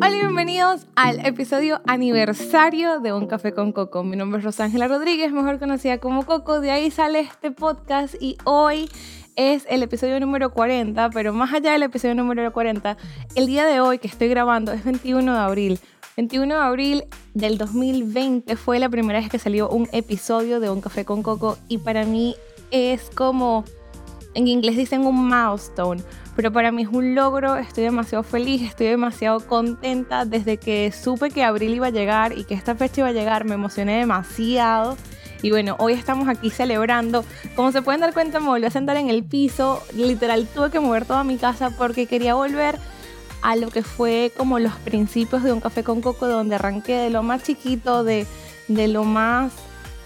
Hola y bienvenidos al episodio aniversario de Un Café con Coco. Mi nombre es Rosángela Rodríguez, mejor conocida como Coco. De ahí sale este podcast y hoy es el episodio número 40, pero más allá del episodio número 40, el día de hoy que estoy grabando es 21 de abril. 21 de abril del 2020 fue la primera vez que salió un episodio de Un Café con Coco y para mí es como, en inglés dicen un milestone, pero para mí es un logro, estoy demasiado feliz, estoy demasiado contenta desde que supe que abril iba a llegar y que esta fecha iba a llegar, me emocioné demasiado. Y bueno, hoy estamos aquí celebrando. Como se pueden dar cuenta, me volví a sentar en el piso. Literal, tuve que mover toda mi casa porque quería volver a lo que fue como los principios de un café con coco, donde arranqué de lo más chiquito, de, de lo más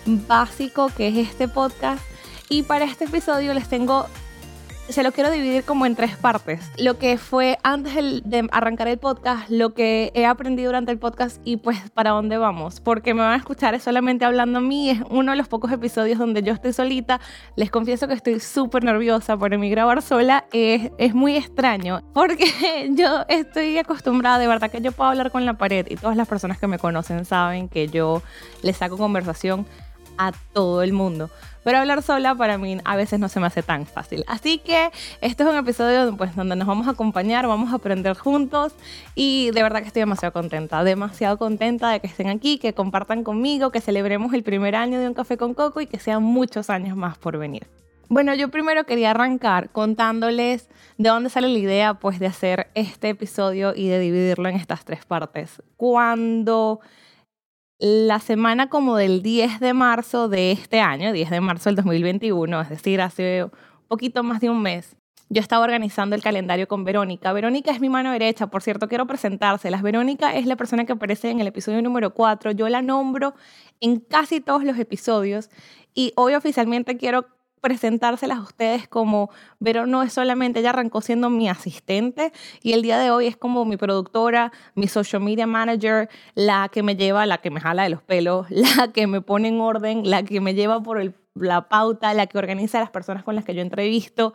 básico que es este podcast. Y para este episodio les tengo se lo quiero dividir como en tres partes. Lo que fue antes de arrancar el podcast, lo que he aprendido durante el podcast y pues para dónde vamos. Porque me van a escuchar solamente hablando a mí. Es uno de los pocos episodios donde yo estoy solita. Les confieso que estoy súper nerviosa por mí grabar sola. Es, es muy extraño porque yo estoy acostumbrada, de verdad que yo puedo hablar con la pared y todas las personas que me conocen saben que yo les saco conversación a todo el mundo. Pero hablar sola para mí a veces no se me hace tan fácil. Así que este es un episodio pues, donde nos vamos a acompañar, vamos a aprender juntos y de verdad que estoy demasiado contenta, demasiado contenta de que estén aquí, que compartan conmigo, que celebremos el primer año de un café con coco y que sean muchos años más por venir. Bueno, yo primero quería arrancar contándoles de dónde sale la idea pues de hacer este episodio y de dividirlo en estas tres partes. Cuando la semana como del 10 de marzo de este año, 10 de marzo del 2021, es decir, hace poquito más de un mes, yo estaba organizando el calendario con Verónica. Verónica es mi mano derecha, por cierto, quiero presentárselas. Verónica es la persona que aparece en el episodio número 4. Yo la nombro en casi todos los episodios y hoy oficialmente quiero presentárselas a ustedes como Vero no es solamente, ella arrancó siendo mi asistente y el día de hoy es como mi productora, mi social media manager, la que me lleva, la que me jala de los pelos, la que me pone en orden, la que me lleva por la pauta, la que organiza a las personas con las que yo entrevisto,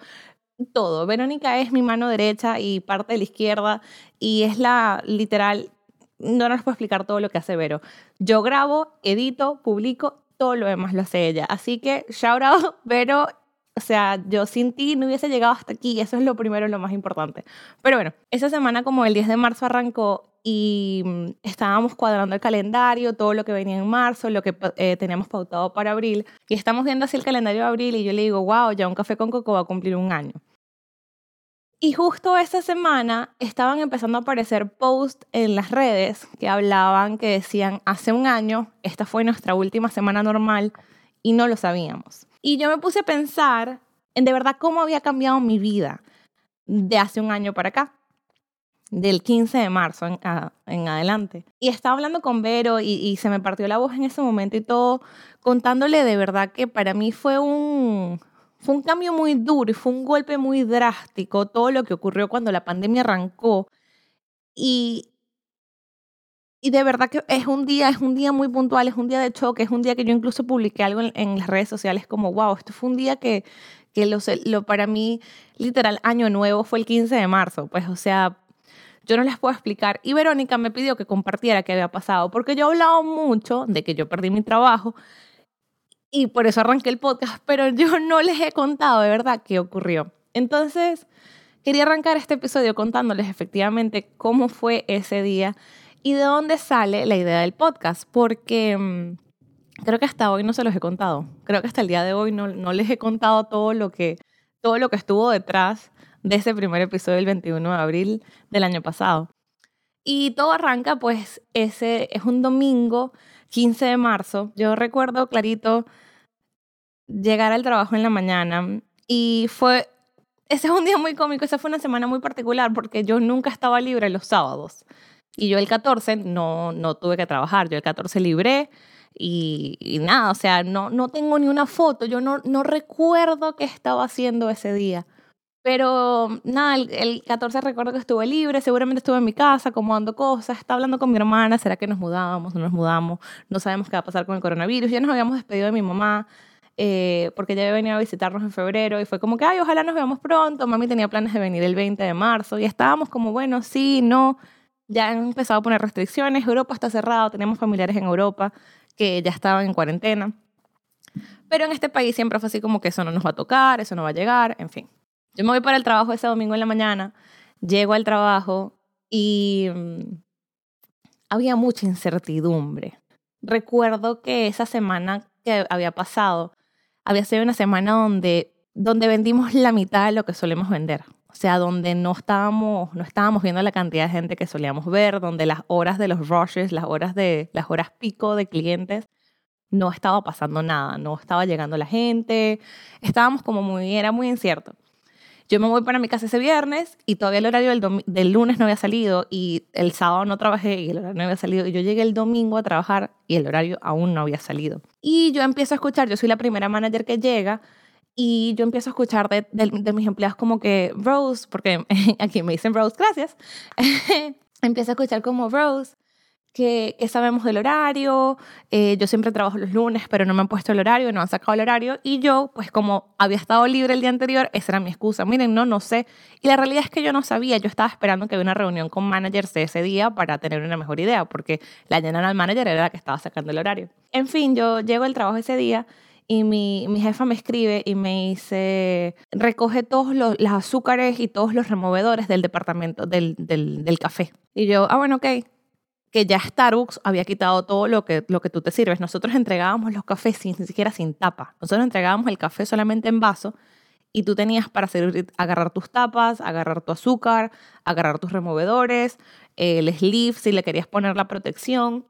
todo. Verónica es mi mano derecha y parte de la izquierda y es la literal, no les puedo explicar todo lo que hace Vero. Yo grabo, edito, publico todo lo demás lo hace ella. Así que, shout out, pero, o sea, yo sin ti no hubiese llegado hasta aquí. Eso es lo primero, lo más importante. Pero bueno, esa semana como el 10 de marzo arrancó y mm, estábamos cuadrando el calendario, todo lo que venía en marzo, lo que eh, teníamos pautado para abril. Y estamos viendo así el calendario de abril y yo le digo, wow, ya un café con coco va a cumplir un año. Y justo esa semana estaban empezando a aparecer posts en las redes que hablaban, que decían, hace un año, esta fue nuestra última semana normal y no lo sabíamos. Y yo me puse a pensar en de verdad cómo había cambiado mi vida de hace un año para acá, del 15 de marzo en, adelante. Y estaba hablando con Vero y, y se me partió la voz en ese momento y todo, contándole de verdad que para mí fue un, fue un cambio muy duro y fue un golpe muy drástico todo lo que ocurrió cuando la pandemia arrancó. Y, y de verdad que es un día, es un día muy puntual, es un día de choque, es un día que yo incluso publiqué algo en, las redes sociales como, wow, esto fue un día que, que lo, lo, para mí, literal, año nuevo fue el 15 de marzo. Pues, o sea, yo no les puedo explicar. Y Verónica me pidió que compartiera qué había pasado, porque yo he hablado mucho de que yo perdí mi trabajo, y por eso arranqué el podcast, pero yo no les he contado de verdad qué ocurrió. Entonces, quería arrancar este episodio contándoles efectivamente cómo fue ese día y de dónde sale la idea del podcast, porque mm, creo que hasta hoy no se los he contado. Creo que hasta el día de hoy no, no les he contado todo lo, que, todo lo que estuvo detrás de ese primer episodio del 21 de abril del año pasado. Y todo arranca, pues, ese es un domingo 15 de marzo, yo recuerdo clarito llegar al trabajo en la mañana y fue, ese es un día muy cómico, esa fue una semana muy particular porque yo nunca estaba libre los sábados. Y yo el 14 no, no tuve que trabajar, yo el 14 libré y, y, nada, o sea, no, no tengo ni una foto, yo no, no recuerdo qué estaba haciendo ese día. Pero nada, el, 14 recuerdo que estuve libre, seguramente estuve en mi casa acomodando cosas, estaba hablando con mi hermana, ¿será que nos mudamos? No nos mudamos, no sabemos qué va a pasar con el coronavirus, ya nos habíamos despedido de mi mamá. Eh, porque ella venido a visitarnos en febrero y fue como que, ay, ojalá nos veamos pronto. Mami tenía planes de venir el 20 de marzo y estábamos como, bueno, sí, no. ya han empezado a poner restricciones, Europa está cerrado, tenemos familiares en Europa que ya estaban en cuarentena. Pero en este país siempre fue así como que eso no nos va a tocar, eso no va a llegar, en fin. Yo me voy para el trabajo ese domingo en la mañana, llego al trabajo y mm, había mucha incertidumbre. Recuerdo que esa semana que había pasado, había sido una semana donde, donde vendimos la mitad de lo que solemos vender. O sea, donde no estábamos, no estábamos viendo la cantidad de gente que solíamos ver, donde las horas de los rushes, las horas, de, las horas pico de clientes, no estaba pasando nada, no estaba llegando la gente, estábamos como muy, era muy incierto. Yo me voy para mi casa ese viernes y todavía el horario del, lunes no había salido y el sábado no trabajé y el horario no había salido. Y yo llegué el domingo a trabajar y el horario aún no había salido. Y yo empiezo a escuchar, yo soy la primera manager que llega y yo empiezo a escuchar de, de mis empleados como que Rose, porque aquí me dicen Rose, gracias. empiezo a escuchar como Rose que, sabemos del horario, eh, yo siempre trabajo los lunes, pero no me han puesto el horario, no han sacado el horario, y yo, pues como había estado libre el día anterior, esa era mi excusa, miren, no, no sé, y la realidad es que yo no sabía, yo estaba esperando que hubiera una reunión con managers ese día para tener una mejor idea, porque la general manager era la que estaba sacando el horario. En fin, yo llego al trabajo ese día, y mi, jefa me escribe y me dice, recoge todos los, azúcares y todos los removedores del departamento, del, del, del, café. Y yo, ah, bueno, ok que ya Starbucks había quitado todo lo que, lo que tú te sirves. Nosotros entregábamos los cafés sin, ni siquiera sin tapa. Nosotros entregábamos el café solamente en vaso y tú tenías para servir, agarrar tus tapas, agarrar tu azúcar, agarrar tus removedores, el sleeve si le querías poner la protección.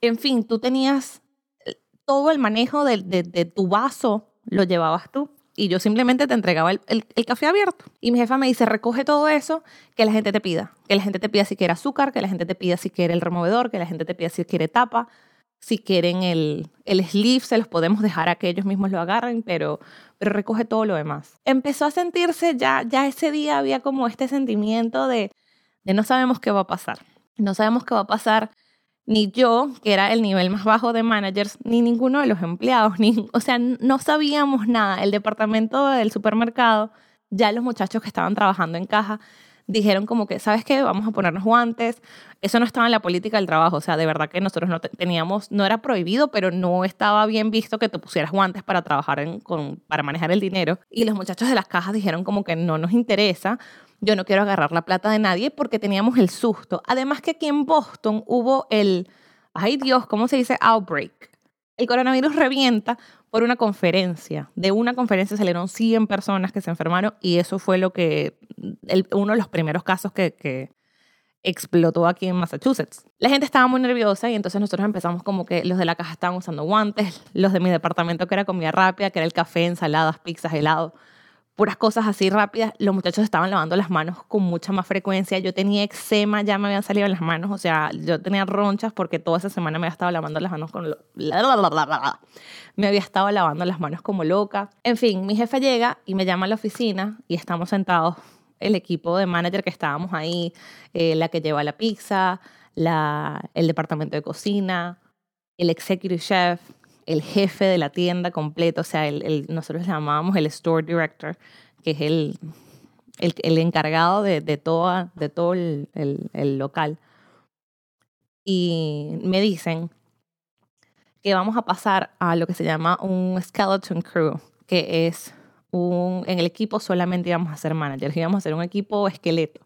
En fin, tú tenías eh, todo el manejo de tu vaso, lo llevabas tú y yo simplemente te entregaba el, el, café abierto. Y mi jefa me dice, recoge todo eso que la gente te pida. Que la gente te pida si quiere azúcar, que la gente te pida si quiere el removedor, que la gente te pida si quiere tapa, si quieren el, el sleeve, se los podemos dejar a que ellos mismos lo agarren, pero, pero recoge todo lo demás. Empezó a sentirse ya, ya ese día había como este sentimiento de, de no sabemos qué va a pasar. No sabemos qué va a pasar ni yo, que era el nivel más bajo de managers, ni ninguno de los empleados, ni, o sea, no sabíamos nada. El departamento del supermercado, ya los muchachos que estaban trabajando en caja, dijeron como que, ¿sabes qué? Vamos a ponernos guantes. Eso no estaba en la política del trabajo, o sea, de verdad que nosotros no teníamos, no era prohibido, pero no estaba bien visto que te pusieras guantes para trabajar en, con, para manejar el dinero. Y los muchachos de las cajas dijeron como que no nos interesa yo no quiero agarrar la plata de nadie porque teníamos el susto. Además que aquí en Boston hubo el, ay Dios, ¿cómo se dice? Outbreak. El coronavirus revienta por una conferencia. De una conferencia salieron 100 personas que se enfermaron y eso fue lo que, uno de los primeros casos que, que explotó aquí en Massachusetts. La gente estaba muy nerviosa y entonces nosotros empezamos como que los de la caja estaban usando guantes, los de mi departamento que era comida rápida, que era el café, ensaladas, pizzas, helado puras cosas así rápidas, los muchachos estaban lavando las manos con mucha más frecuencia. Yo tenía eczema, ya me habían salido las manos, o sea, yo tenía ronchas porque toda esa semana me había estado lavando las manos con... Lo... Me había estado lavando las manos como loca. En fin, mi jefe llega y me llama a la oficina y estamos sentados, el equipo de manager que estábamos ahí, eh, la que lleva la pizza, la, el departamento de cocina, el executive chef, el jefe de la tienda completo, o sea, el, nosotros le llamábamos el store director, que es el, el, encargado de, de, toda, de todo el, el, local. Y me dicen que vamos a pasar a lo que se llama un skeleton crew, que es un, en el equipo solamente íbamos a ser managers, íbamos a ser un equipo esqueleto.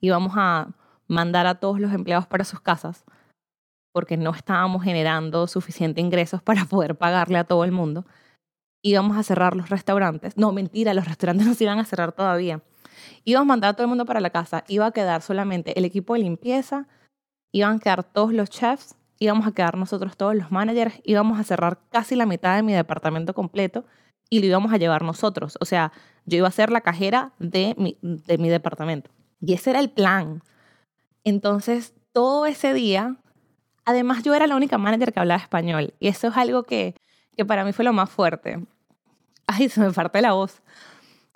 Y vamos a mandar a todos los empleados para sus casas porque no estábamos generando suficiente ingresos para poder pagarle a todo el mundo. Íbamos a cerrar los restaurantes. No, mentira, los restaurantes no se iban a cerrar todavía. Íbamos a mandar a todo el mundo para la casa. Iba a quedar solamente el equipo de limpieza, iban a quedar todos los chefs, íbamos a quedar nosotros todos los managers, íbamos a cerrar casi la mitad de mi departamento completo y lo íbamos a llevar nosotros. O sea, yo iba a ser la cajera de mi, de mi departamento. Y ese era el plan. Entonces, todo ese día Además, yo era la única manager que hablaba español y eso es algo que, que para mí fue lo más fuerte. Ay, se me parte la voz.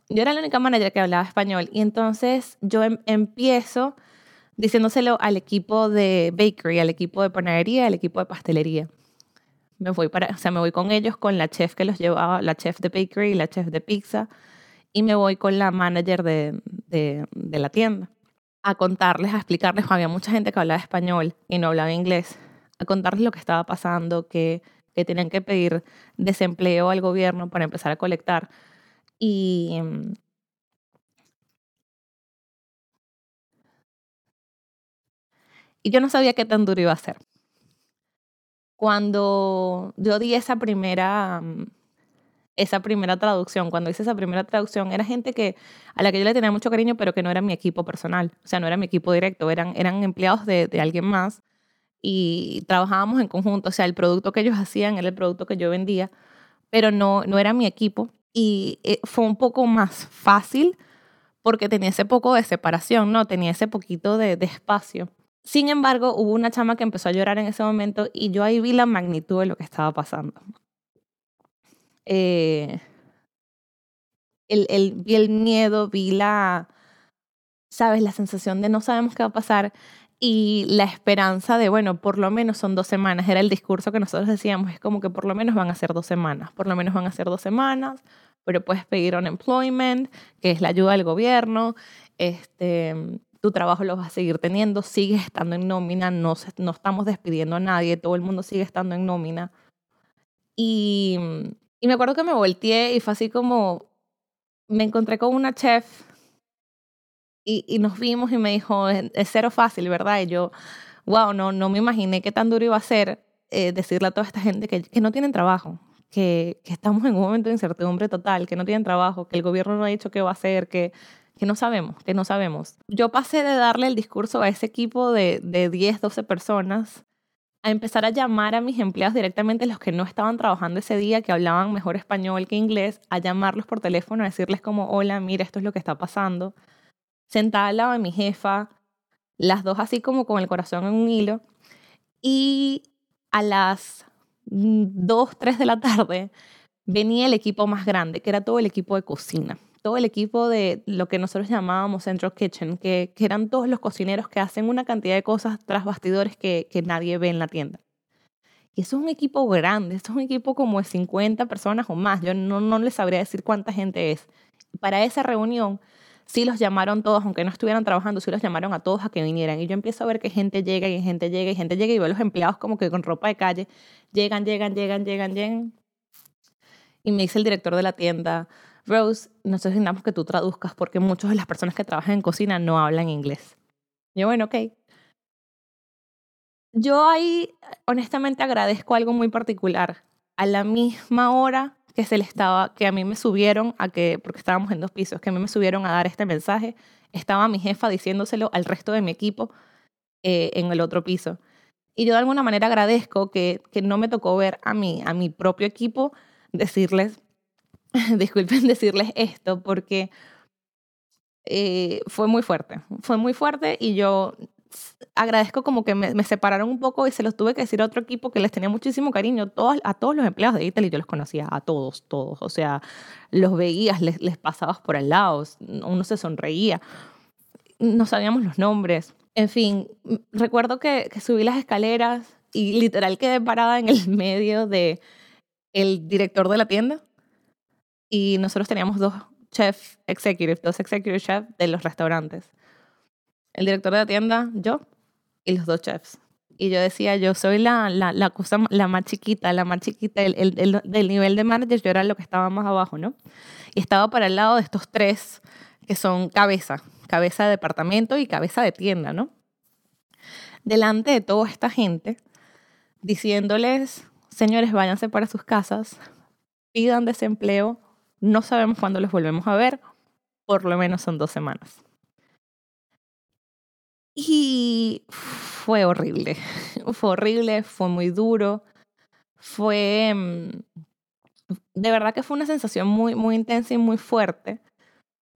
Yo era la única manager que hablaba español y entonces yo em, empiezo diciéndoselo al equipo de bakery, al equipo de panadería, al equipo de pastelería. Me voy para, o sea, me voy con ellos, con la chef que los llevaba, la chef de bakery, la chef de pizza, y me voy con la manager de, de, de la tienda. A contarles, a explicarles, había mucha gente que hablaba español y no hablaba inglés, a contarles lo que estaba pasando, que, que tenían que pedir desempleo al gobierno para empezar a colectar. Y, y yo no sabía qué tan duro iba a ser. Cuando yo di esa primera esa primera traducción. Cuando hice esa primera traducción, era gente que, a la que yo le tenía mucho cariño, pero que no era mi equipo personal. O sea, no era mi equipo directo, eran, eran empleados de, de alguien más y trabajábamos en conjunto. O sea, el producto que ellos hacían era el producto que yo vendía, pero no, no era mi equipo. Y eh, fue un poco más fácil porque tenía ese poco de separación, ¿no? Tenía ese poquito de, de espacio. Sin embargo, hubo una chama que empezó a llorar en ese momento y yo ahí vi la magnitud de lo que estaba pasando. Eh, el, el, vi el miedo, vi la, sabes, la sensación de no sabemos qué va a pasar y la esperanza de, bueno, por lo menos son dos semanas. Era el discurso que nosotros decíamos, es como que por lo menos van a ser dos semanas, por lo menos van a ser dos semanas, pero puedes pedir unemployment, que es la ayuda del gobierno, este, tu trabajo lo vas a seguir teniendo, sigues estando en nómina, no, no estamos despidiendo a nadie, todo el mundo sigue estando en nómina. Y y me acuerdo que me volteé y fue así como, me encontré con una chef y, y nos vimos y me dijo, es, cero fácil, ¿verdad? Y yo, wow, no, no me imaginé qué tan duro iba a ser eh, decirle a toda esta gente que, que no tienen trabajo, que, que, estamos en un momento de incertidumbre total, que no tienen trabajo, que el gobierno no ha dicho qué va a hacer, que, que no sabemos, que no sabemos. Yo pasé de darle el discurso a ese equipo de, de 10, 12 personas a empezar a llamar a mis empleados directamente, los que no estaban trabajando ese día, que hablaban mejor español que inglés, a llamarlos por teléfono, a decirles como, hola, mira, esto es lo que está pasando. Sentada al lado de mi jefa, las dos así como con el corazón en un hilo. Y a las 2, 3 de la tarde venía el equipo más grande, que era todo el equipo de cocina todo el equipo de lo que nosotros llamábamos Central Kitchen, que, eran todos los cocineros que hacen una cantidad de cosas tras bastidores que, que nadie ve en la tienda. Y eso es un equipo grande, eso es un equipo como de 50 personas o más. Yo no, no les sabría decir cuánta gente es. Para esa reunión, sí los llamaron todos, aunque no estuvieran trabajando, sí los llamaron a todos a que vinieran. Y yo empiezo a ver que gente llega y gente llega y gente llega y veo a los empleados como que con ropa de calle. Llegan, llegan, llegan, llegan, llegan. Y me dice el director de la tienda, Rose, nosotros necesitamos que tú traduzcas porque muchas de las personas que trabajan en cocina no hablan inglés. yo, bueno, ok. Yo ahí, honestamente, agradezco algo muy particular. A la misma hora que se le estaba, que a mí me subieron a que, porque estábamos en dos pisos, que a mí me subieron a dar este mensaje, estaba mi jefa diciéndoselo al resto de mi equipo eh, en el otro piso. Y yo de alguna manera agradezco que, que no me tocó ver a mí, a mi propio equipo, decirles, disculpen decirles esto, porque eh, fue muy fuerte, fue muy fuerte y yo agradezco como que me, separaron un poco y se los tuve que decir a otro equipo que les tenía muchísimo cariño, a todos los empleados de Italy yo los conocía, a todos, todos, o sea, los veías, les, les pasabas por al lado, uno se sonreía, no sabíamos los nombres, en fin, recuerdo que, que subí las escaleras y literal quedé parada en el medio de el director de la tienda y nosotros teníamos dos chefs executive, dos executive chefs de los restaurantes. El director de la tienda, yo y los dos chefs. Y yo decía, yo soy la, la, la cosa la más chiquita, la más chiquita, el, el, del nivel de manager, yo era lo que estaba más abajo, ¿no? Y estaba para el lado de estos tres que son cabeza, cabeza de departamento y cabeza de tienda, ¿no? Delante de toda esta gente, diciéndoles, señores, váyanse para sus casas, pidan desempleo, no sabemos cuándo los volvemos a ver, por lo menos son dos semanas. Y fue horrible, fue horrible, fue muy duro, fue... Mm, de verdad que fue una sensación muy, muy intensa y muy fuerte.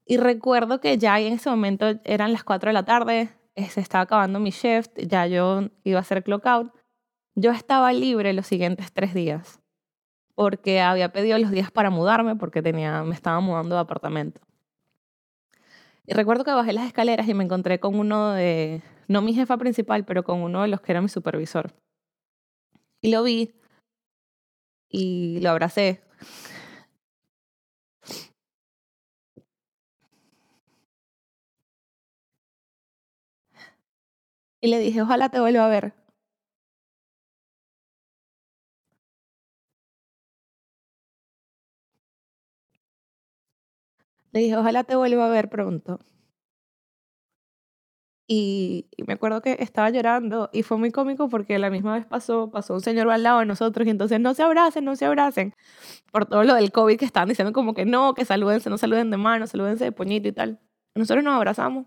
Y recuerdo que ya en ese momento eran las 4 de la tarde, eh, se estaba acabando mi shift, ya yo iba a hacer clock out. Yo estaba libre los siguientes tres días porque había pedido los días para mudarme porque tenía, me estaba mudando de apartamento. Y recuerdo que bajé las escaleras y me encontré con uno de, no mi jefa principal, pero con uno de los que era mi supervisor. Y lo vi y lo abracé. Y le dije, ojalá te vuelva a ver. Le dije, ojalá te vuelva a ver pronto. Y, me acuerdo que estaba llorando y fue muy cómico porque la misma vez pasó, pasó un señor al lado de nosotros y entonces no se abracen, no se abracen. Por todo lo del COVID que estaban diciendo como que no, que salúdense, no saluden de mano, salúdense de puñito y tal. Nosotros nos abrazamos.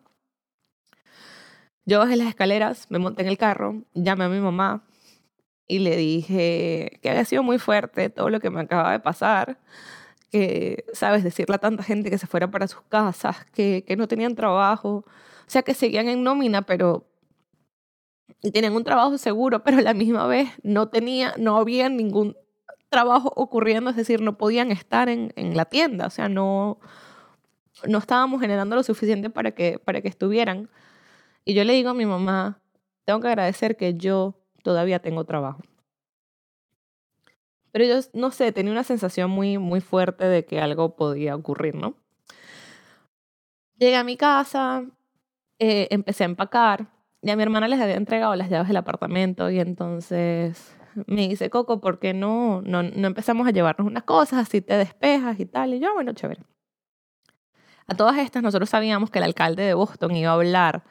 Yo bajé las escaleras, me monté en el carro, llamé a mi mamá y le dije que había sido muy fuerte todo lo que me acaba de pasar ¿sabes? Decirle a tanta gente que se fuera para sus casas, que, no tenían trabajo, o sea, que seguían en nómina, pero y tenían un trabajo seguro, pero la misma vez no tenía, no había ningún trabajo ocurriendo, es decir, no podían estar en, en la tienda, o sea, no, no estábamos generando lo suficiente para que, para que estuvieran. Y yo le digo a mi mamá, tengo que agradecer que yo todavía tengo trabajo. Pero yo, no sé, tenía una sensación muy, muy fuerte de que algo podía ocurrir, ¿no? Llegué a mi casa, eh, empecé a empacar. Y a mi hermana les había entregado las llaves del apartamento y entonces me dice, Coco, ¿por qué no, no, no empezamos a llevarnos unas cosas, así te despejas y tal? Y yo, bueno, chévere. A todas estas, nosotros sabíamos que el alcalde de Boston iba a hablar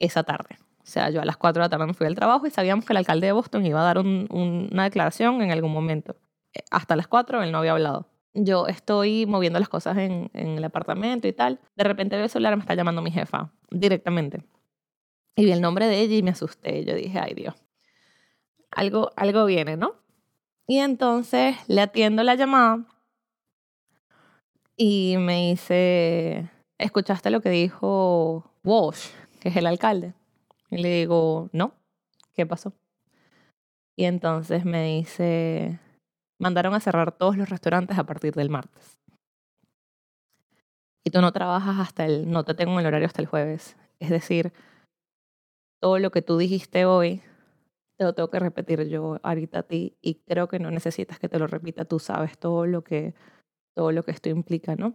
esa tarde. O sea, yo a las 4 de la tarde me fui al trabajo y sabíamos que el alcalde de Boston iba a dar una declaración en algún momento hasta las 4 él no había hablado. Yo estoy moviendo las cosas en, en el apartamento y tal. De repente veo el celular, me está llamando mi jefa directamente. Y vi el nombre de ella y me asusté. Yo dije, ay Dios, algo, algo viene, ¿no? Y entonces le atiendo la llamada y me dice, ¿escuchaste lo que dijo Walsh, que es el alcalde? Y le digo, no, ¿qué pasó? Y entonces me dice, mandaron a cerrar todos los restaurantes a partir del martes. Y tú no trabajas hasta el, no te tengo en el horario hasta el jueves. Es decir, todo lo que tú dijiste hoy, te lo tengo que repetir yo ahorita a ti y creo que no necesitas que te lo repita, tú sabes todo lo que, todo lo que esto implica, ¿no?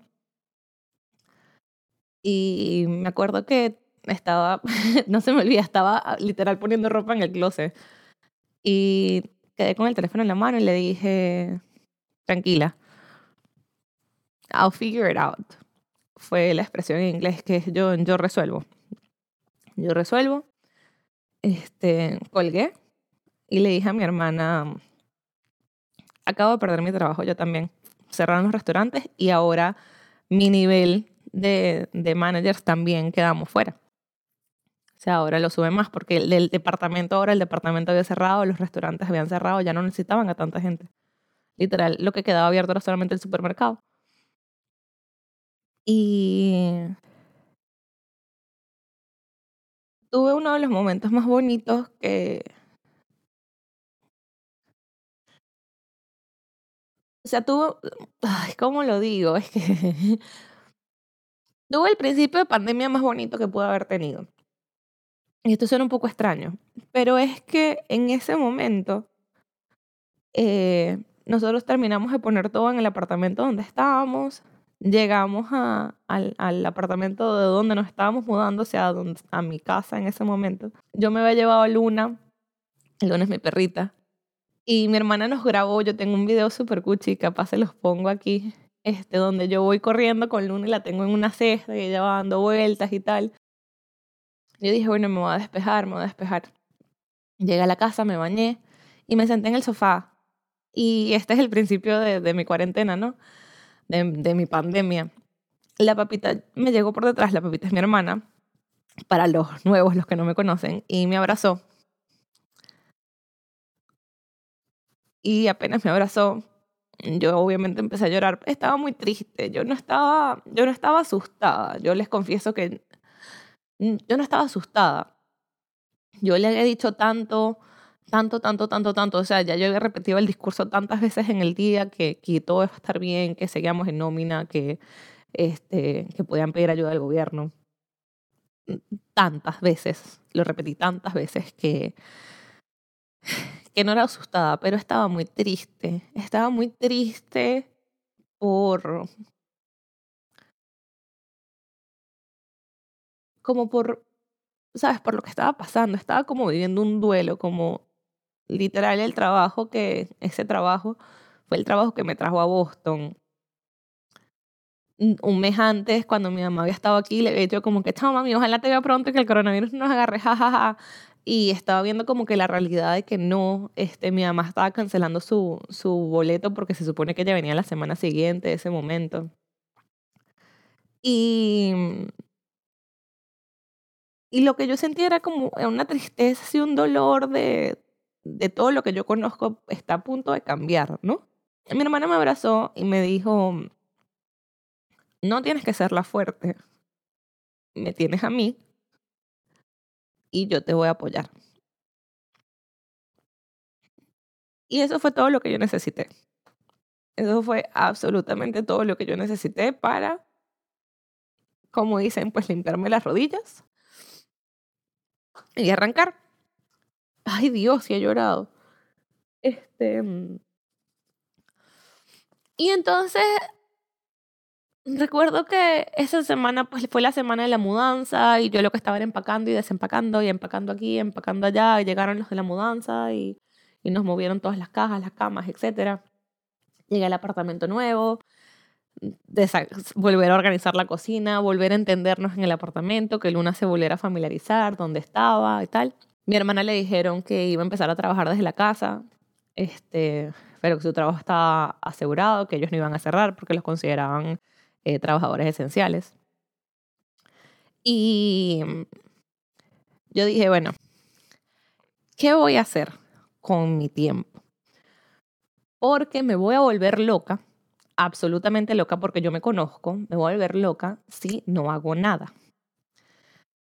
Y me acuerdo que estaba, no se me olvida, estaba literal poniendo ropa en el closet. Y quedé con el teléfono en la mano y le dije, tranquila, I'll figure it out. Fue la expresión en inglés que yo, yo resuelvo. Yo resuelvo. Este, colgué y le dije a mi hermana, acabo de perder mi trabajo, yo también. Cerraron los restaurantes y ahora mi nivel de, de managers también quedamos fuera. O sea, ahora lo sube más porque el departamento, ahora el departamento había cerrado, los restaurantes habían cerrado, ya no necesitaban a tanta gente. Literal, lo que quedaba abierto era solamente el supermercado. Y tuve uno de los momentos más bonitos que... O sea, tuvo... Ay, ¿cómo lo digo? Es que... tuve el principio de pandemia más bonito que pude haber tenido. Y esto suena un poco extraño, pero es que en ese momento eh, nosotros terminamos de poner todo en el apartamento donde estábamos, llegamos a, al, apartamento de donde nos estábamos mudando, o sea, a, mi casa en ese momento. Yo me había llevado a Luna, Luna es mi perrita, y mi hermana nos grabó, yo tengo un video súper cuchi, capaz se los pongo aquí, este, donde yo voy corriendo con Luna y la tengo en una cesta y ella va dando vueltas y tal. Yo dije, bueno, me voy a despejar, me voy a despejar. Llegué a la casa, me bañé y me senté en el sofá. Y este es el principio de, de mi cuarentena, ¿no? De, de mi pandemia. La papita me llegó por detrás, la papita es mi hermana, para los nuevos, los que no me conocen, y me abrazó. Y apenas me abrazó, yo obviamente empecé a llorar. Estaba muy triste, yo no estaba, yo no estaba asustada. Yo les confieso que yo no estaba asustada. Yo le había dicho tanto, tanto, tanto, tanto, tanto. O sea, ya yo había repetido el discurso tantas veces en el día que, que todo iba a estar bien, que seguíamos en nómina, que, este, que podían pedir ayuda al gobierno. Tantas veces, lo repetí tantas veces que, que no era asustada, pero estaba muy triste. Estaba muy triste por, como por sabes, por lo que estaba pasando. Estaba como viviendo un duelo, como literal el trabajo que, ese trabajo fue el trabajo que me trajo a Boston. Un mes antes, cuando mi mamá había estado aquí, le había dicho como que, chao mami, ojalá te vea pronto y que el coronavirus nos agarre, jajaja. Y estaba viendo como que la realidad de que no, este, mi mamá estaba cancelando su, su boleto porque se supone que ella venía la semana siguiente, ese momento. Y y lo que yo sentía era como una tristeza y un dolor de, de todo lo que yo conozco está a punto de cambiar, ¿no? mi hermana me abrazó y me dijo, no tienes que ser la fuerte, me tienes a mí y yo te voy a apoyar. Y eso fue todo lo que yo necesité. Eso fue absolutamente todo lo que yo necesité para, como dicen, pues limpiarme las rodillas y arrancar. Ay Dios, sí he llorado. Este. Mm. Y entonces recuerdo que esa semana pues fue la semana de la mudanza y yo lo que estaba era empacando y desempacando y empacando aquí, empacando allá, y llegaron los de la mudanza y, y nos movieron todas las cajas, las camas, etc. Llegué al apartamento nuevo, volver a organizar la cocina, volver a entendernos en el apartamento, que Luna se volviera a familiarizar, dónde estaba y tal. Mi hermana le dijeron que iba a empezar a trabajar desde la casa, este, pero que su trabajo estaba asegurado, que ellos no iban a cerrar porque los consideraban eh, trabajadores esenciales. Y yo dije, bueno, ¿qué voy a hacer con mi tiempo? Porque me voy a volver loca absolutamente loca porque yo me conozco, me voy a volver loca si no hago nada.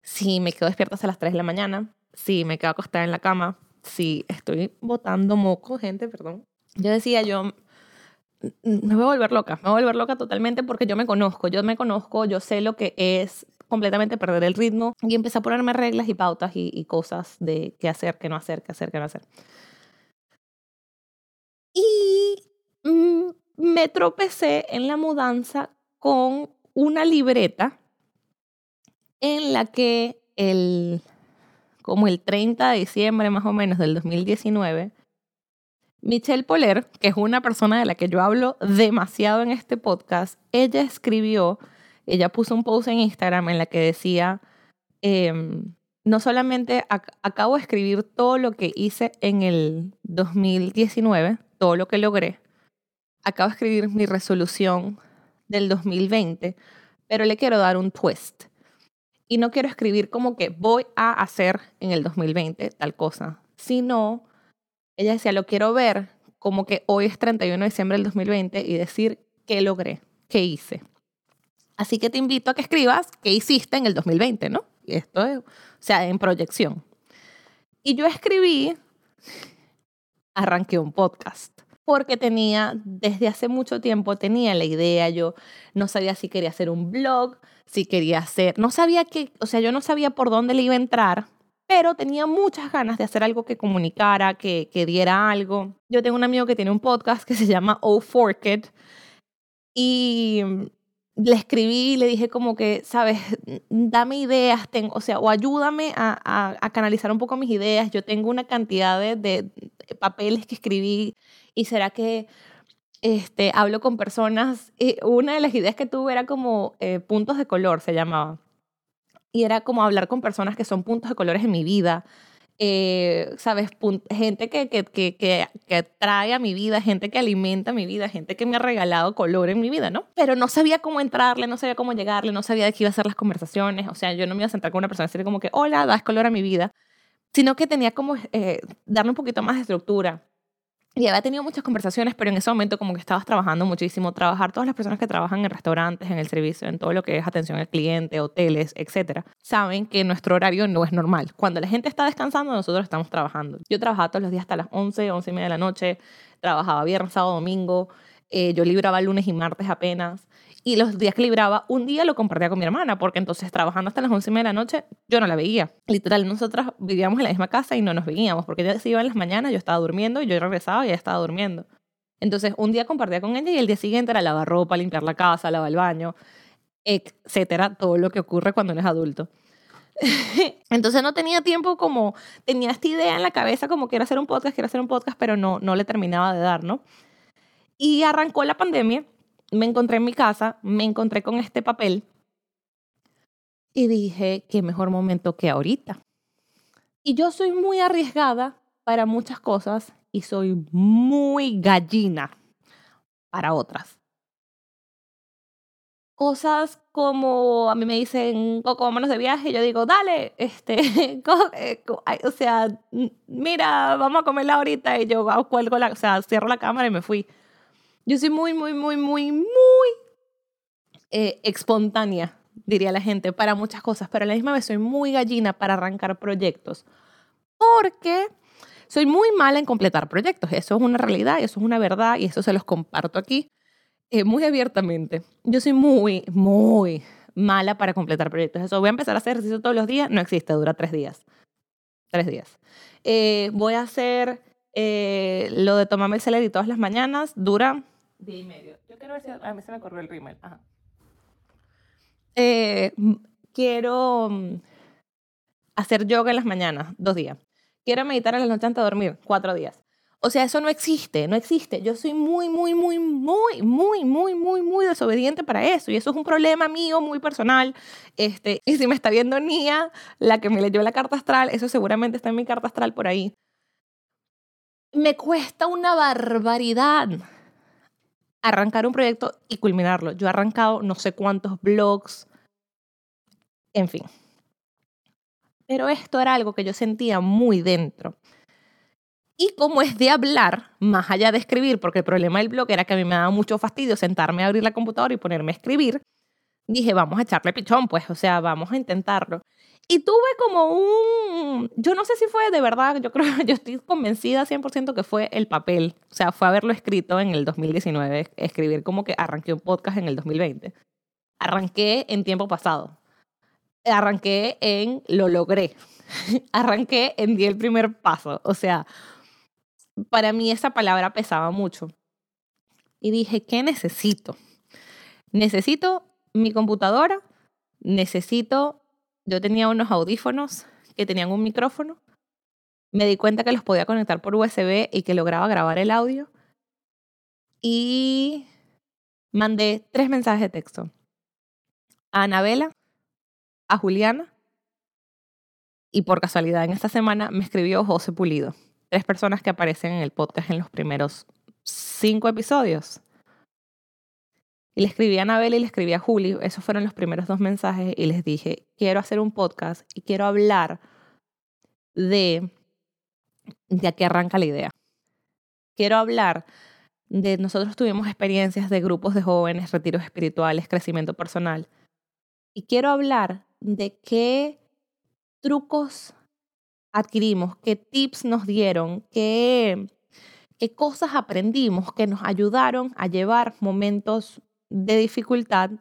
Si me quedo despierta hasta las 3 de la mañana, si me quedo acostada en la cama, si estoy botando moco, gente, perdón. Yo decía, yo me voy a volver loca, me voy a volver loca totalmente porque yo me conozco, yo me conozco, yo sé lo que es completamente perder el ritmo y empecé a ponerme reglas y pautas y, cosas de qué hacer, qué no hacer, qué hacer, qué no hacer. Y mm, me tropecé en la mudanza con una libreta en la que el, como el 30 de diciembre más o menos del 2019, Michelle Poler, que es una persona de la que yo hablo demasiado en este podcast, ella escribió, ella puso un post en Instagram en la que decía, em, no solamente acabo de escribir todo lo que hice en el 2019, todo lo que logré, acabo de escribir mi resolución del 2020, pero le quiero dar un twist. Y no quiero escribir como que voy a hacer en el 2020 tal cosa, sino, ella decía, lo quiero ver como que hoy es 31 de diciembre del 2020 y decir qué logré, qué hice. Así que te invito a que escribas qué hiciste en el 2020, ¿no? Y esto es, o sea, en proyección. Y yo escribí, arranqué un podcast porque tenía, desde hace mucho tiempo tenía la idea, yo no sabía si quería hacer un blog, si quería hacer, no sabía qué, o sea, yo no sabía por dónde le iba a entrar, pero tenía muchas ganas de hacer algo que comunicara, que, que diera algo. Yo tengo un amigo que tiene un podcast que se llama Oh Forked y le escribí y le dije como que, sabes, dame ideas, tengo, o sea, o ayúdame a, a, canalizar un poco mis ideas. Yo tengo una cantidad de, de papeles que escribí y será que este, hablo con personas. Y una de las ideas que tuve era como eh, puntos de color, se llamaba. Y era como hablar con personas que son puntos de colores en mi vida. Eh, ¿sabes? gente que, que, que, que, trae a mi vida, gente que alimenta mi vida, gente que me ha regalado color en mi vida, ¿no? Pero no sabía cómo entrarle, no sabía cómo llegarle, no sabía de qué iba a ser las conversaciones. O sea, yo no me iba a sentar con una persona y decirle como que, hola, das color a mi vida, sino que tenía como eh, darle un poquito más de estructura y había tenido muchas conversaciones, pero en ese momento como que estabas trabajando muchísimo. Trabajar, todas las personas que trabajan en restaurantes, en el servicio, en todo lo que es atención al cliente, hoteles, etcétera, saben que nuestro horario no es normal. Cuando la gente está descansando, nosotros estamos trabajando. Yo trabajaba todos los días hasta las 11, 11 y media de la noche. Trabajaba viernes, sábado, domingo. Eh, yo libraba lunes y martes apenas. Y los días que libraba, un día lo compartía con mi hermana, porque entonces trabajando hasta las 11 de la noche, yo no la veía. Literal, nosotras vivíamos en la misma casa y no nos veíamos, porque ella se iba en las mañanas, yo estaba durmiendo, y yo regresaba y ella estaba durmiendo. Entonces, un día compartía con ella y el día siguiente era lavar ropa, limpiar la casa, lavar el baño, etcétera, todo lo que ocurre cuando uno es adulto. Entonces no tenía tiempo como, tenía esta idea en la cabeza como quiero hacer un podcast, quiero hacer un podcast, pero no, no le terminaba de dar, ¿no? Y arrancó la pandemia, me encontré en mi casa, me encontré con este papel y dije, qué mejor momento que ahorita. Y yo soy muy arriesgada para muchas cosas y soy muy gallina para otras. Cosas como a mí me dicen, Coco, vámonos de viaje, yo digo, dale, este, eh, o sea, mira, vamos a comerla ahorita, y yo cuelgo la, o sea, cierro la cámara y me fui. Yo soy muy, muy, muy, muy, muy eh, espontánea, diría la gente, para muchas cosas, pero a la misma vez soy muy gallina para arrancar proyectos, porque soy muy mala en completar proyectos. Eso es una realidad, eso es una verdad y eso se los comparto aquí eh, muy abiertamente. Yo soy muy, muy mala para completar proyectos. Eso voy a empezar a hacer ejercicio todos los días. No existe, dura tres días. Tres días. Eh, voy a hacer eh, lo de tomarme el celery todas las mañanas. Dura día y medio. Yo quiero ver si a mí se me corrió el rímel. Ajá. quiero mm, hacer yoga en las mañanas, dos días. Quiero meditar en la noche antes de dormir, cuatro días. O sea, eso no existe, no existe. Yo soy muy, muy, muy, muy, muy, muy, muy, muy desobediente para eso. Y eso es un problema mío muy personal. Este, y si me está viendo Nia, la que me leyó la carta astral, eso seguramente está en mi carta astral por ahí. Me cuesta una barbaridad arrancar un proyecto y culminarlo. Yo he arrancado no sé cuántos blogs, en fin. Pero esto era algo que yo sentía muy dentro. Y como es de hablar, más allá de escribir, porque el problema del blog era que a mí me daba mucho fastidio sentarme a abrir la computadora y ponerme a escribir, dije, vamos a echarle pichón, pues, o sea, vamos a intentarlo. Y tuve como un, yo no sé si fue de verdad, yo creo, yo estoy convencida 100% que fue el papel, o sea, fue haberlo escrito en el 2019, escribir como que arranqué un podcast en el 2020. Arranqué en tiempo pasado. Arranqué en lo logré. arranqué en di el primer paso, o sea, para mí esa palabra pesaba mucho. Y dije, ¿qué necesito? Necesito mi computadora, necesito, yo tenía unos audífonos que tenían un micrófono, me di cuenta que los podía conectar por USB y que lograba grabar el audio. Y mandé tres mensajes de texto. A Anabela, a Juliana y por casualidad en esta semana me escribió José Pulido tres personas que aparecen en el podcast en los primeros cinco episodios. Y le escribí a Anabel y le escribí a Juli, esos fueron los primeros dos mensajes y les dije, quiero hacer un podcast y quiero hablar de, de a qué arranca la idea. Quiero hablar de, nosotros tuvimos experiencias de grupos de jóvenes, retiros espirituales, crecimiento personal. Y quiero hablar de qué trucos adquirimos, qué tips nos dieron, qué, qué cosas aprendimos que nos ayudaron a llevar momentos de dificultad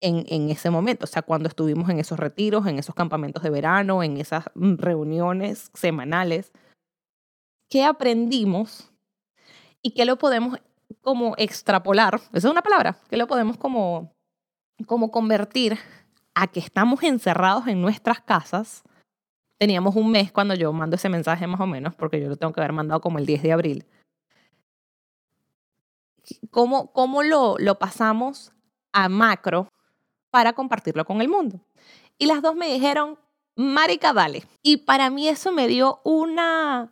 en, en, ese momento, o sea, cuando estuvimos en esos retiros, en esos campamentos de verano, en esas reuniones semanales, ¿qué aprendimos y qué lo podemos como extrapolar? Esa es una palabra, ¿qué lo podemos como, como convertir a que estamos encerrados en nuestras casas teníamos un mes cuando yo mando ese mensaje más o menos, porque yo lo tengo que haber mandado como el 10 de abril. ¿Cómo, cómo lo, lo pasamos a macro para compartirlo con el mundo? Y las dos me dijeron, marica, dale. Y para mí eso me dio una...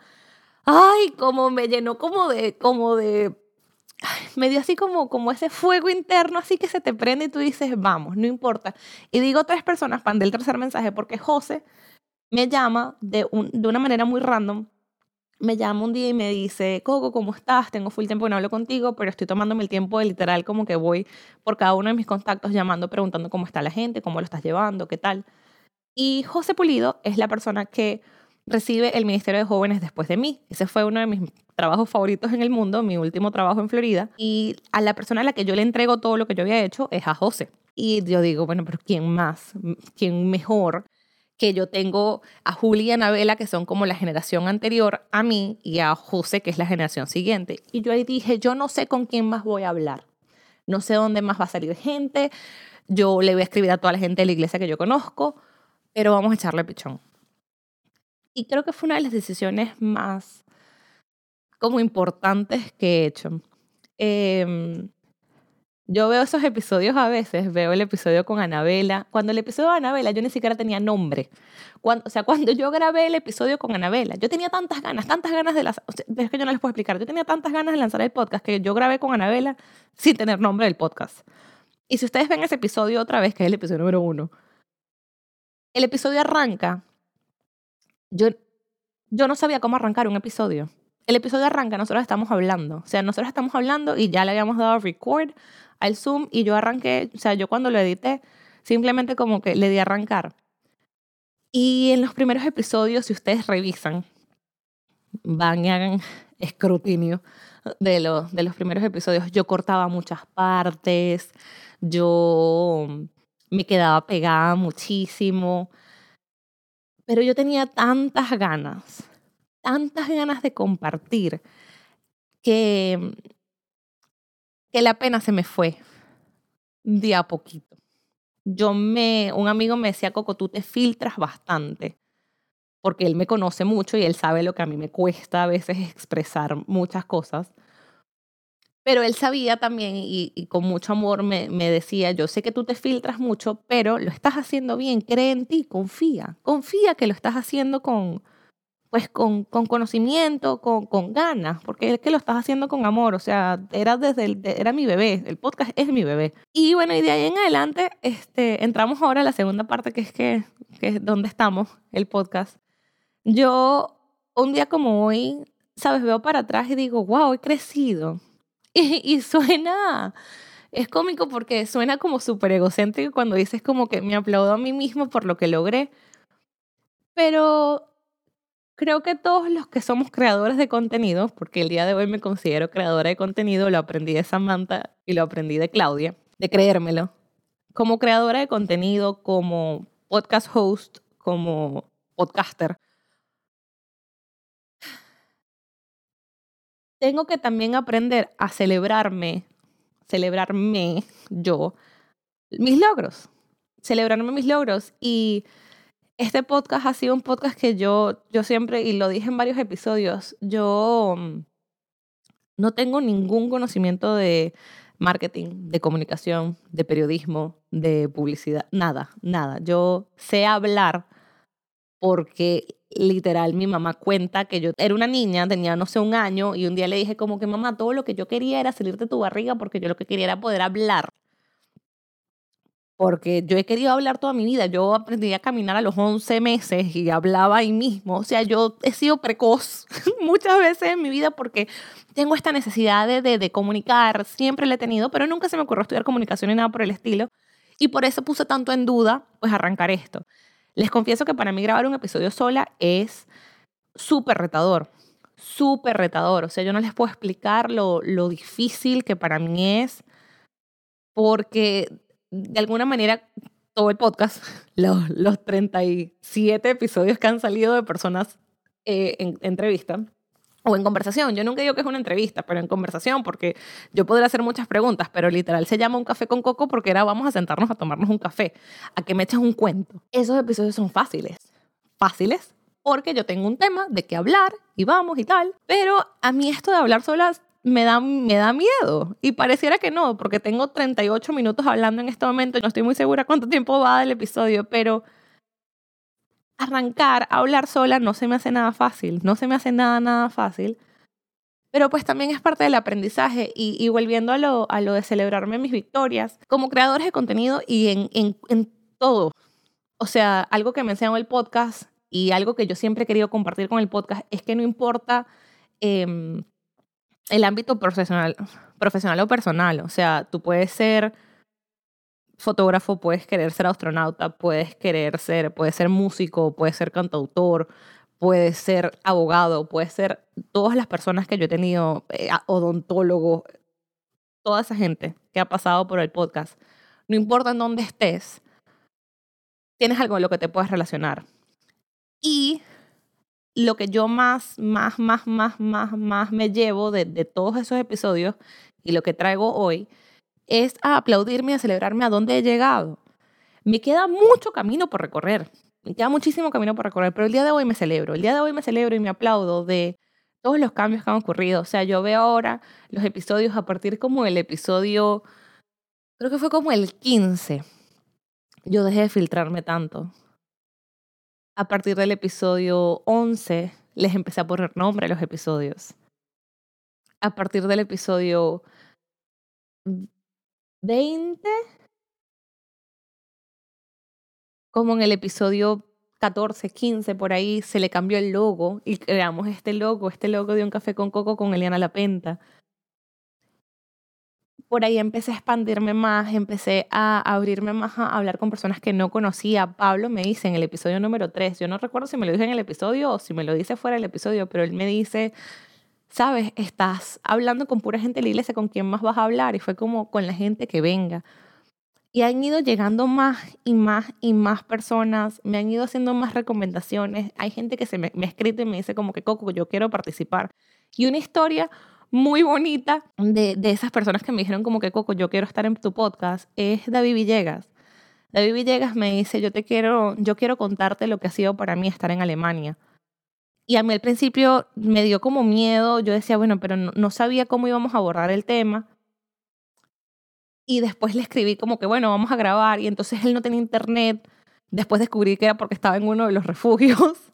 Ay, como me llenó como de... Como de me dio así como, como ese fuego interno, así que se te prende y tú dices, vamos, no importa. Y digo tres personas, pan del tercer mensaje, porque José me llama de, un, de una manera muy random. Me llama un día y me dice, Coco, ¿cómo estás? Tengo full tiempo que no hablo contigo, pero estoy tomándome el tiempo de literal como que voy por cada uno de mis contactos llamando, preguntando cómo está la gente, cómo lo estás llevando, qué tal. Y José Pulido es la persona que recibe el Ministerio de Jóvenes después de mí. Ese fue uno de mis trabajos favoritos en el mundo, mi último trabajo en Florida. Y a la persona a la que yo le entrego todo lo que yo había hecho es a José. Y yo digo, bueno, pero ¿quién más? ¿Quién mejor que yo tengo a Julia y Anabela, que son como la generación anterior a mí, y a José, que es la generación siguiente. Y yo ahí dije, yo no sé con quién más voy a hablar. No sé dónde más va a salir gente. Yo le voy a escribir a toda la gente de la iglesia que yo conozco. pero vamos a echarle pichón. Y creo que fue una de las decisiones más como importantes que he hecho. Eh, yo veo esos episodios a veces, veo el episodio con Anabela. Cuando el episodio de Anabela yo ni siquiera tenía nombre. Cuando, o sea, cuando yo grabé el episodio con Anabela, yo tenía tantas ganas, tantas ganas de las... es que yo no les puedo explicar. Yo tenía tantas ganas de lanzar el podcast que yo grabé con Anabela sin tener nombre del podcast. Y si ustedes ven ese episodio otra vez, que es el episodio número uno, el episodio arranca. Yo, yo no sabía cómo arrancar un episodio. El episodio arranca, nosotros estamos hablando. O sea, nosotros estamos hablando y ya le habíamos dado record al Zoom y yo arranqué, o sea, yo cuando lo edité, simplemente como que le di a arrancar. Y en los primeros episodios, si ustedes revisan, van y escrutinio de, los de los primeros episodios, yo cortaba muchas partes, yo me quedaba pegada muchísimo, pero yo tenía tantas ganas, tantas ganas de compartir que que la pena se me fue de a poquito. Yo me, un amigo me decía, Coco, tú te filtras bastante, porque él me conoce mucho y él sabe lo que a mí me cuesta a veces expresar muchas cosas. Pero él sabía también y, y con mucho amor me, me, decía, yo sé que tú te filtras mucho, pero lo estás haciendo bien, cree en ti, confía, confía que lo estás haciendo con, pues con, con conocimiento, con, con, ganas, porque es que lo estás haciendo con amor, o sea, era desde el, era mi bebé, el podcast es mi bebé. Y bueno, y de ahí en adelante este, entramos ahora a la segunda parte, que es que, que es donde estamos, el podcast. Yo, un día como hoy, sabes, veo para atrás y digo, wow, he crecido. Y, y suena, es cómico porque suena como súper egocéntrico cuando dices como que me aplaudo a mí mismo por lo que logré. Pero creo que todos los que somos creadores de contenido, porque el día de hoy me considero creadora de contenido, lo aprendí de Samantha y lo aprendí de Claudia, de creérmelo. Como creadora de contenido, como podcast host, como podcaster, tengo que también aprender a celebrarme, celebrarme yo, mis logros, celebrarme mis logros y este podcast ha sido un podcast que yo, yo siempre, y lo dije en varios episodios, yo mm, no tengo ningún conocimiento de marketing, de comunicación, de periodismo, de publicidad, nada, nada. Yo sé hablar porque literal mi mamá cuenta que yo era una niña, tenía no sé un año y un día le dije como que mamá, todo lo que yo quería era salir de tu barriga porque yo lo que quería era poder hablar porque yo he querido hablar toda mi vida. Yo aprendí a caminar a los 11 meses y hablaba ahí mismo. O sea, yo he sido precoz muchas veces en mi vida porque tengo esta necesidad de, de, comunicar, siempre la he tenido, pero nunca se me ocurrió estudiar comunicación ni nada por el estilo. Y por eso puse tanto en duda, pues arrancar esto. Les confieso que para mí grabar un episodio sola es súper retador, súper retador. O sea, yo no les puedo explicar lo, lo difícil que para mí es porque de alguna manera todo el podcast, los, los 37 episodios que han salido de personas eh, en entrevista o en conversación. Yo nunca digo que es una entrevista, pero en conversación, porque yo podría hacer muchas preguntas, pero literal se llama un café con coco porque era vamos a sentarnos a tomarnos un café, a que me eches un cuento. Esos episodios son fáciles, fáciles, porque yo tengo un tema de qué hablar y vamos y tal, pero a mí esto de hablar solas me da, me da miedo. Y pareciera que no, porque tengo 38 minutos hablando en este momento. No estoy muy segura cuánto tiempo va el episodio, pero arrancar a hablar sola no se me hace nada fácil. No se me hace nada, nada fácil. Pero pues también es parte del aprendizaje y, volviendo a lo, a lo de celebrarme mis victorias, como creadores de contenido y en, en, en todo. O sea, algo que me enseñó el podcast y algo que yo siempre he querido compartir con el podcast es que no importa eh, el ámbito profesional, profesional o personal. O sea, tú puedes ser fotógrafo, puedes querer ser astronauta, puedes querer ser, puedes ser músico, puedes ser cantautor, puedes ser abogado, puedes ser todas las personas que yo he tenido, eh, odontólogo, toda esa gente que ha pasado por el podcast. No importa en dónde estés, tienes algo en lo que te puedes relacionar. Y lo que yo más, más, más, más, más, más me llevo de, todos esos episodios y lo que traigo hoy es a aplaudirme, a celebrarme a dónde he llegado. Me queda mucho camino por recorrer, me queda muchísimo camino por recorrer, pero el día de hoy me celebro. El día de hoy me celebro y me aplaudo de todos los cambios que han ocurrido. O sea, yo veo ahora los episodios a partir como el episodio, creo que fue como el 15. Yo dejé de filtrarme tanto. A partir del episodio 11 les empecé a poner nombre a los episodios. A partir del episodio 20, como en el episodio 14, 15, por ahí, se le cambió el logo y creamos este logo, este logo de un café con coco con Eliana Lapenta. Por ahí empecé a expandirme más, empecé a abrirme más a hablar con personas que no conocía. Pablo me dice en el episodio número 3, yo no recuerdo si me lo dije en el episodio o si me lo dice fuera del episodio, pero él me dice, sabes, estás hablando con pura gente de la iglesia, ¿con quién más vas a hablar? Y fue como con la gente que venga. Y han ido llegando más y más y más personas, me han ido haciendo más recomendaciones. Hay gente que se me, me ha escrito y me dice como que, Coco, yo quiero participar. Y una historia muy bonita de, de esas personas que me dijeron como que, Coco, yo quiero estar en tu podcast, es David Villegas. David Villegas me dice, yo te quiero, yo quiero contarte lo que ha sido para mí estar en Alemania. Y a mí al principio me dio como miedo, yo decía, bueno, pero no, sabía cómo íbamos a abordar el tema. Y después le escribí como que, bueno, vamos a grabar. Y entonces él no tenía internet. Después descubrí que era porque estaba en uno de los refugios.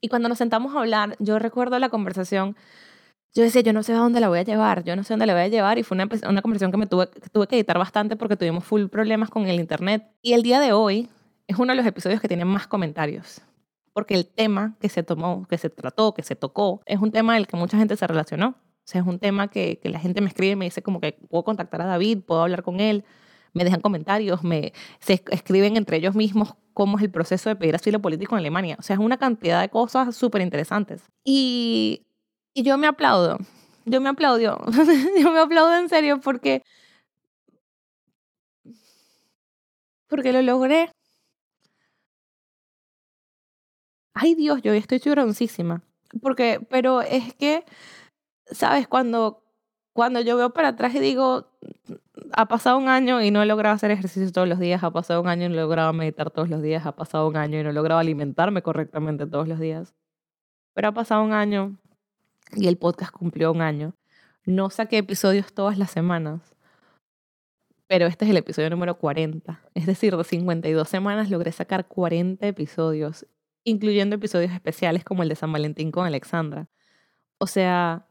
Y cuando nos sentamos a hablar, yo recuerdo la conversación. Yo decía, yo no sé a dónde la voy a llevar, yo no sé dónde la voy a llevar. Y fue una, una conversación que me tuve, que tuve que editar bastante porque tuvimos full problemas con el internet. Y el día de hoy es uno de los episodios que tiene más comentarios. Porque el tema que se tomó, que se trató, que se tocó, es un tema del que mucha gente se relacionó. O sea, es un tema que, que la gente me escribe y me dice como que puedo contactar a David, puedo hablar con él, me dejan comentarios, me, se escriben entre ellos mismos cómo es el proceso de pedir asilo político en Alemania. O sea, es una cantidad de cosas súper interesantes. Y, y yo me aplaudo, yo me aplaudo, yo me aplaudo en serio porque, porque lo logré. Ay Dios, yo estoy churroncísima. Porque, pero es que sabes, cuando, cuando yo veo para atrás y digo, ha pasado un año y no he logrado hacer ejercicio todos los días, ha pasado un año y no he logrado meditar todos los días, ha pasado un año y no he logrado alimentarme correctamente todos los días. Pero ha pasado un año y el podcast cumplió un año. No saqué episodios todas las semanas, pero este es el episodio número 40. Es decir, de 52 semanas logré sacar 40 episodios, incluyendo episodios especiales como el de San Valentín con Alexandra. O sea,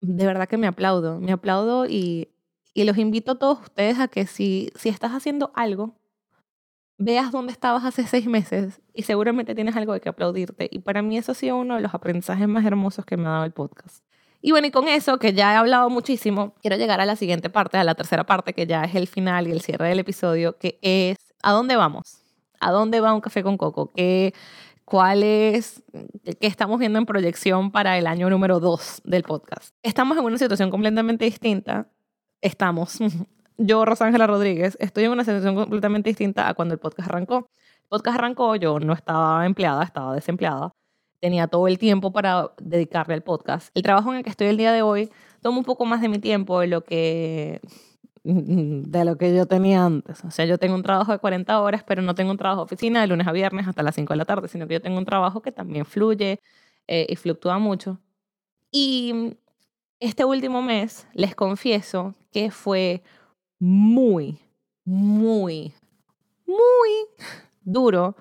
de verdad que me aplaudo, me aplaudo y, y los invito a todos ustedes a que si, si estás haciendo algo, veas dónde estabas hace seis meses y seguramente tienes algo de que aplaudirte. Y para mí eso ha sido uno de los aprendizajes más hermosos que me ha dado el podcast. Y bueno, y con eso, que ya he hablado muchísimo, quiero llegar a la siguiente parte, a la tercera parte, que ya es el final y el cierre del episodio, que es ¿a dónde vamos? ¿A dónde va un café con coco? ¿Qué, cuál es, qué estamos viendo en proyección para el año número 2 del podcast. Estamos en una situación completamente distinta. Estamos. Yo, Rosángela Rodríguez, estoy en una situación completamente distinta a cuando el podcast arrancó. El podcast arrancó, yo no estaba empleada, estaba desempleada. Tenía todo el tiempo para dedicarle al podcast. El trabajo en el que estoy el día de hoy toma un poco más de mi tiempo de lo que de lo que yo tenía antes. O sea, yo tengo un trabajo de 40 horas, pero no tengo un trabajo de oficina de lunes a viernes hasta las 5 de la tarde, sino que yo tengo un trabajo que también fluye eh, y fluctúa mucho. Y este último mes, les confieso que fue muy, muy, muy duro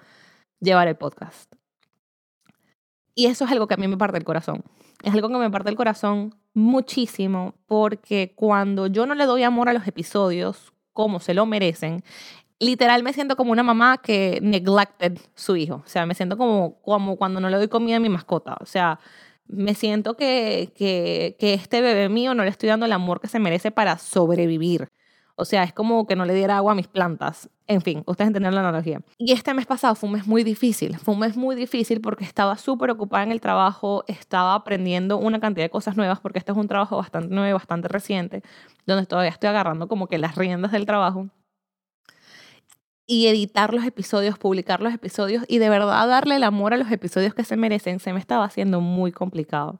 llevar el podcast. Y eso es algo que a mí me parte el corazón. Es algo que me parte el corazón muchísimo porque cuando yo no le doy amor a los episodios como se lo merecen, literal me siento como una mamá que neglected su hijo. O sea, me siento como, como cuando no le doy comida a mi mascota. O sea, me siento que, que, que este bebé mío no le estoy dando el amor que se merece para sobrevivir. O sea, es como que no le diera agua a mis plantas. En fin, ustedes entienden la analogía. Y este mes pasado fue un mes muy difícil. Fue un mes muy difícil porque estaba súper ocupada en el trabajo, estaba aprendiendo una cantidad de cosas nuevas porque este es un trabajo bastante nuevo, bastante reciente, donde todavía estoy agarrando como que las riendas del trabajo. Y editar los episodios, publicar los episodios y de verdad darle el amor a los episodios que se merecen, se me estaba haciendo muy complicado.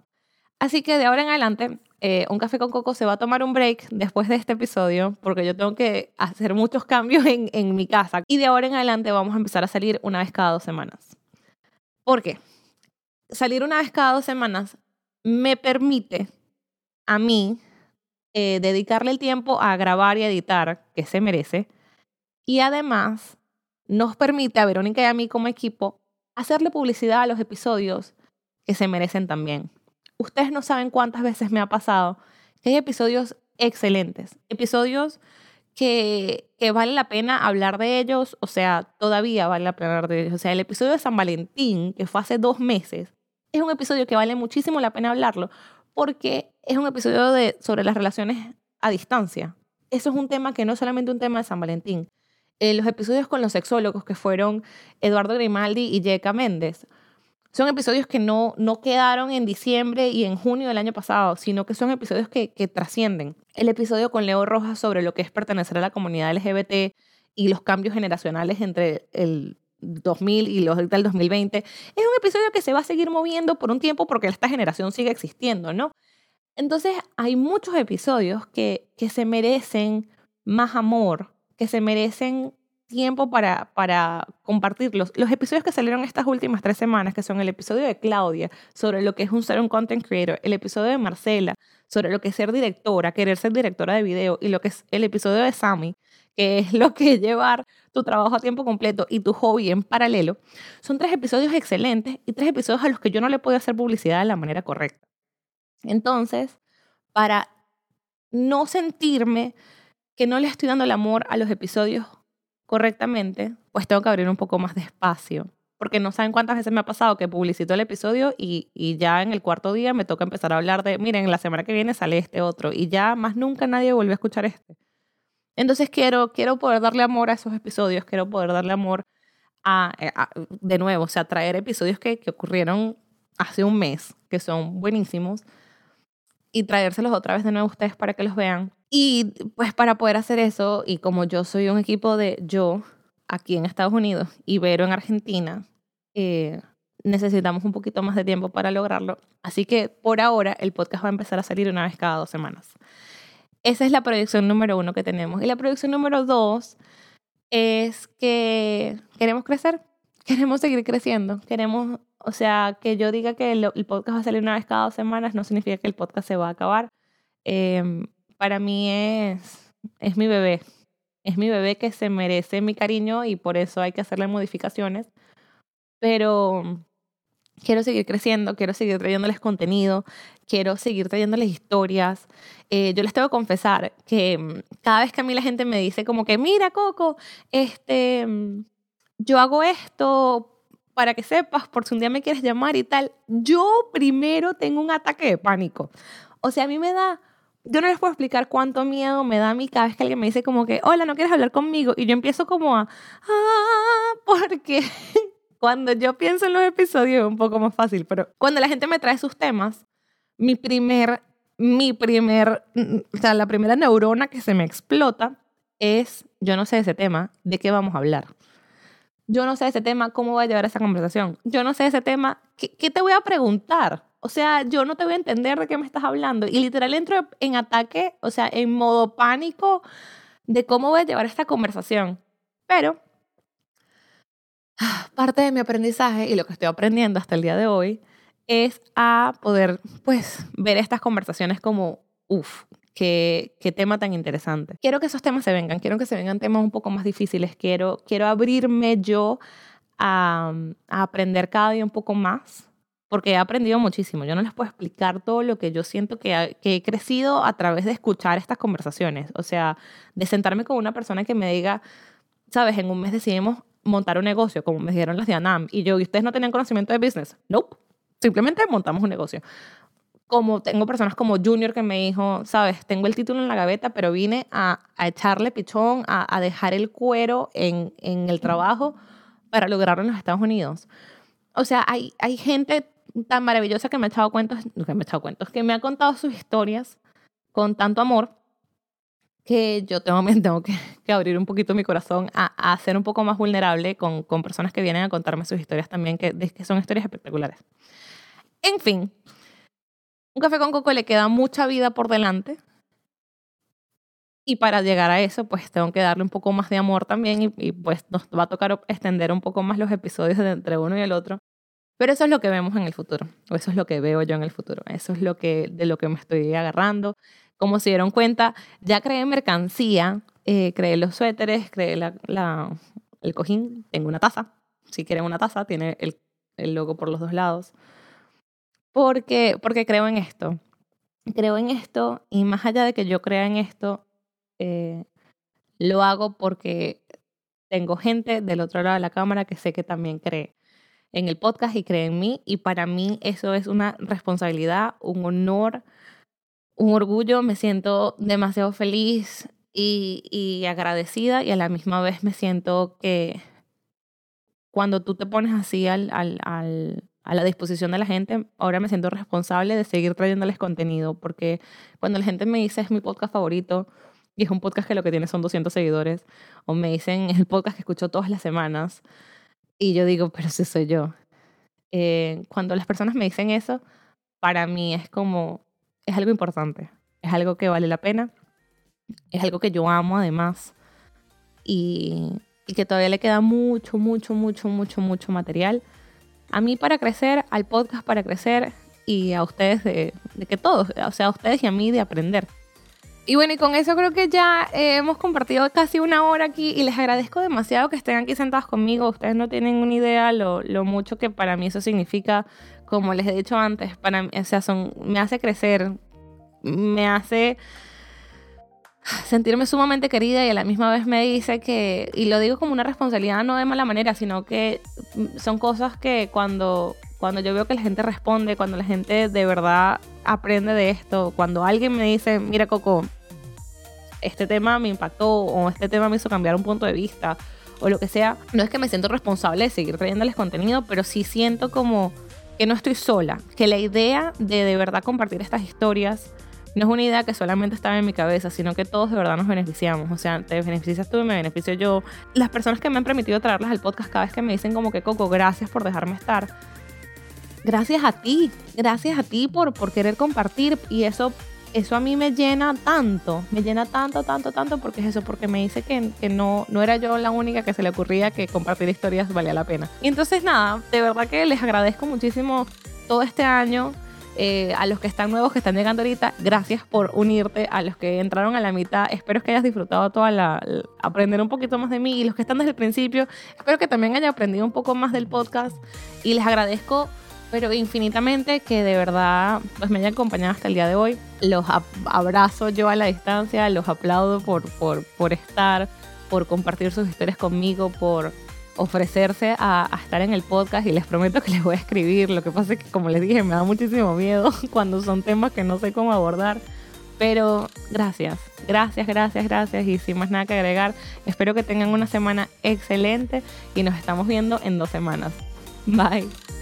Así que de ahora en adelante, eh, un café con coco se va a tomar un break después de este episodio, porque yo tengo que hacer muchos cambios en, en mi casa. Y de ahora en adelante vamos a empezar a salir una vez cada dos semanas. ¿Por qué? Salir una vez cada dos semanas me permite a mí eh, dedicarle el tiempo a grabar y editar, que se merece, y además nos permite a Verónica y a mí como equipo hacerle publicidad a los episodios que se merecen también. Ustedes no saben cuántas veces me ha pasado que hay episodios excelentes, episodios que, que vale la pena hablar de ellos, o sea, todavía vale la pena hablar de ellos. O sea, el episodio de San Valentín, que fue hace dos meses, es un episodio que vale muchísimo la pena hablarlo, porque es un episodio de, sobre las relaciones a distancia. Eso es un tema que no es solamente un tema de San Valentín. Eh, los episodios con los sexólogos, que fueron Eduardo Grimaldi y Yeka Méndez, son episodios que no, no quedaron en diciembre y en junio del año pasado, sino que son episodios que, trascienden. El episodio con Leo Rojas sobre lo que es pertenecer a la comunidad LGBT y los cambios generacionales entre el 2000 y los del 2020, es un episodio que se va a seguir moviendo por un tiempo porque esta generación sigue existiendo, ¿no? Entonces hay muchos episodios que, que se merecen más amor, que se merecen tiempo para, para compartirlos. Los episodios que salieron estas últimas tres semanas, que son el episodio de Claudia sobre lo que es un ser un content creator, el episodio de Marcela sobre lo que es ser directora, querer ser directora de video, y lo que es el episodio de Sammy, que es lo que es llevar tu trabajo a tiempo completo y tu hobby en paralelo, son tres episodios excelentes y tres episodios a los que yo no le puedo hacer publicidad de la manera correcta. Entonces, para no sentirme que no le estoy dando el amor a los episodios correctamente, pues tengo que abrir un poco más de espacio. Porque no saben cuántas veces me ha pasado que publicito el episodio y, y ya en el cuarto día me toca empezar a hablar de, miren, la semana que viene sale este otro y ya más nunca nadie vuelve a escuchar este. Entonces quiero, quiero poder darle amor a esos episodios, quiero poder darle amor a, de nuevo, o sea, traer episodios que, que ocurrieron hace un mes, que son buenísimos, y traérselos otra vez de nuevo a ustedes para que los vean. Y pues para poder hacer eso, y como yo soy un equipo de yo aquí en Estados Unidos y Vero en Argentina, eh, necesitamos un poquito más de tiempo para lograrlo. Así que por ahora el podcast va a empezar a salir una vez cada dos semanas. Esa es la proyección número uno que tenemos. Y la proyección número dos es que queremos crecer, queremos seguir creciendo, queremos o sea, que yo diga que el, podcast va a salir una vez cada dos semanas no significa que el podcast se va a acabar. Em, para mí es, es mi bebé. Es mi bebé que se merece mi cariño y por eso hay que hacerle modificaciones. Pero quiero seguir creciendo, quiero seguir trayéndoles contenido, quiero seguir trayéndoles historias. Eh, yo les tengo que confesar que mm, cada vez que a mí la gente me dice como que, mira, Coco, este, mm, yo hago esto para que sepas, por si un día me quieres llamar y tal, yo primero tengo un ataque de pánico. O sea, a mí me da, yo no les puedo explicar cuánto miedo me da a mí cada vez que alguien me dice como que, hola, ¿no quieres hablar conmigo? Y yo empiezo como a, ah, porque cuando yo pienso en los episodios es un poco más fácil, pero cuando la gente me trae sus temas, mi primer, mi primer, o sea, la primera neurona que se me explota es, yo no sé ese tema, ¿de qué vamos a hablar? Yo no sé ese tema, ¿cómo voy a llevar esa conversación? Yo no sé ese tema, ¿qué, ¿qué, te voy a preguntar? O sea, yo no te voy a entender de qué me estás hablando. Y literal entro en ataque, o sea, en modo pánico de cómo voy a llevar esta conversación. Pero parte de mi aprendizaje y lo que estoy aprendiendo hasta el día de hoy es a poder, pues, ver estas conversaciones como, uff, Qué, qué, tema tan interesante. Quiero que esos temas se vengan, quiero que se vengan temas un poco más difíciles, quiero, quiero abrirme yo a, a aprender cada día un poco más, porque he aprendido muchísimo. Yo no les puedo explicar todo lo que yo siento que, que he crecido a través de escuchar estas conversaciones, o sea, de sentarme con una persona que me diga, sabes, en un mes decidimos montar un negocio, como me dijeron las de ANAM, y yo, ¿y ustedes no tenían conocimiento de business? Nope. Simplemente montamos un negocio como tengo personas como Junior que me dijo, sabes, tengo el título en la gaveta, pero vine a, a echarle pichón, a, a, dejar el cuero en, en el trabajo para lograrlo en los Estados Unidos. O sea, hay, hay gente tan maravillosa que me ha echado cuentos, que me ha echado cuentos, que me ha contado sus historias con tanto amor que yo tengo, tengo que, que abrir un poquito mi corazón a, a, ser un poco más vulnerable con, con personas que vienen a contarme sus historias también, que, que son historias espectaculares. En fin, Un café con coco le queda mucha vida por delante. Y para llegar a eso, pues tengo que darle un poco más de amor también y, pues nos va a tocar extender un poco más los episodios de entre uno y el otro. Pero eso es lo que vemos en el futuro, o eso es lo que veo yo en el futuro, eso es lo que, de lo que me estoy agarrando. Como se dieron cuenta, ya creé mercancía, eh, creé los suéteres, creé la, el cojín, tengo una taza, si quieren una taza, tiene el, el logo por los dos lados. Porque, porque creo en esto, creo en esto y más allá de que yo crea en esto, eh, lo hago porque tengo gente del otro lado de la cámara que sé que también cree en el podcast y cree en mí y para mí eso es una responsabilidad, un honor, un orgullo, me siento demasiado feliz y, agradecida y a la misma vez me siento que cuando tú te pones así al, a la disposición de la gente, ahora me siento responsable de seguir trayéndoles contenido, porque cuando la gente me dice es mi podcast favorito, y es un podcast que lo que tiene son 200 seguidores, o me dicen es el podcast que escucho todas las semanas, y yo digo, pero si soy yo. Eh, cuando las personas me dicen eso, para mí es como, es algo importante, es algo que vale la pena, es algo que yo amo además, y, y que todavía le queda mucho, mucho, mucho, mucho, mucho material. A mí para crecer, al podcast para crecer y a ustedes de, que todos, o sea, a ustedes y a mí de aprender. Y bueno, y con eso creo que ya eh, hemos compartido casi una hora aquí y les agradezco demasiado que estén aquí sentados conmigo. Ustedes no tienen una idea lo, lo mucho que para mí eso significa, como les he dicho antes, para mí, o sea, son, me hace crecer, me hace sentirme sumamente querida y a la misma vez me dice que, y lo digo como una responsabilidad no de mala manera, sino que son cosas que cuando, cuando yo veo que la gente responde, cuando la gente de verdad aprende de esto, cuando alguien me dice, mira Coco, este tema me impactó o este tema me hizo cambiar un punto de vista o lo que sea, no es que me siento responsable de seguir trayéndoles contenido, pero sí siento como que no estoy sola, que la idea de de verdad compartir estas historias no es una idea que solamente estaba en mi cabeza, sino que todos de verdad nos beneficiamos. O sea, te beneficias tú y me beneficio yo. Las personas que me han permitido traerlas al podcast cada vez que me dicen como que Coco, gracias por dejarme estar. Gracias a ti, gracias a ti por, por querer compartir y eso eso a mí me llena tanto, me llena tanto, tanto, tanto, porque es eso, porque me dice que, que, no, no era yo la única que se le ocurría que compartir historias valía la pena. Y entonces nada, de verdad que les agradezco muchísimo todo este año. Eh, a los que están nuevos, que están llegando ahorita, gracias por unirte. A los que entraron a la mitad, espero que hayas disfrutado toda la, aprender un poquito más de mí. Y los que están desde el principio, espero que también haya aprendido un poco más del podcast. Y les agradezco pero infinitamente que de verdad pues me hayan acompañado hasta el día de hoy. Los abrazo yo a la distancia, los aplaudo por, por, por estar, por compartir sus historias conmigo, por ofrecerse a, estar en el podcast y les prometo que les voy a escribir. Lo que pasa es que, como les dije, me da muchísimo miedo cuando son temas que no sé cómo abordar. Pero gracias, gracias, gracias, gracias. Y sin más nada que agregar, espero que tengan una semana excelente y nos estamos viendo en dos semanas. Bye.